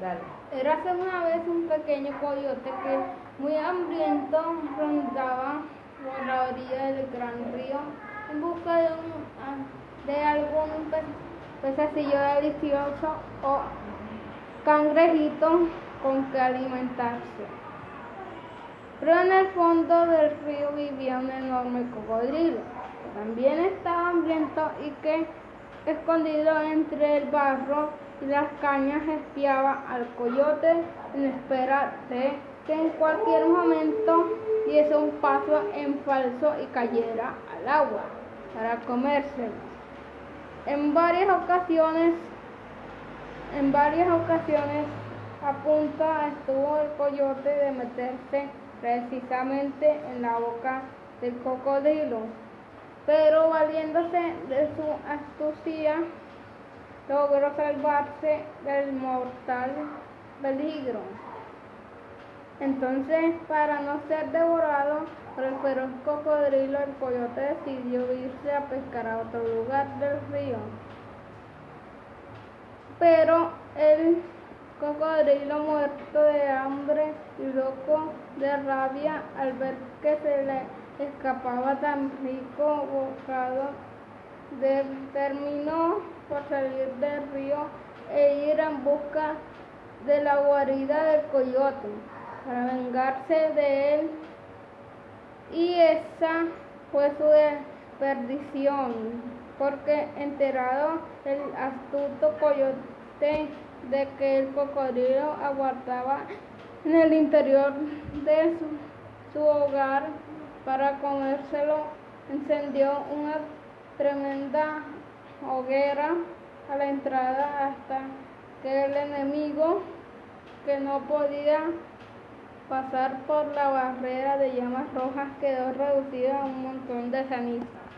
Dale. Érase una vez un pequeño coyote que, muy hambriento, rondaba por la orilla del gran río en busca de, ah, algún pe- pececillo delicioso o cangrejito con que alimentarse. Pero en el fondo del río vivía un enorme cocodrilo, que también estaba hambriento y que, escondido entre el barro y las cañas, espiaba al coyote en espera de que en cualquier momento diese un paso en falso y cayera al agua para comérselo. En varias ocasiones, en varias ocasiones a punto estuvo el coyote de meterse precisamente en la boca del cocodrilo, pero valiéndose de su astucia logró salvarse del mortal peligro. Entonces, para no ser devorado por el feroz cocodrilo, el coyote decidió irse a pescar a otro lugar del río. Pero el cocodrilo muerto de hambre y loco de rabia al ver que se le escapaba tan rico bocado, determinó por salir del río e ir en busca de la guarida del coyote para vengarse de él y esa fue su perdición porque enterado el astuto coyote de que el cocodrilo aguardaba en el interior de su, su hogar para comérselo encendió una tremenda hoguera a la entrada hasta que el enemigo que no podía pasar por la barrera de llamas rojas quedó reducido a un montón de ceniza.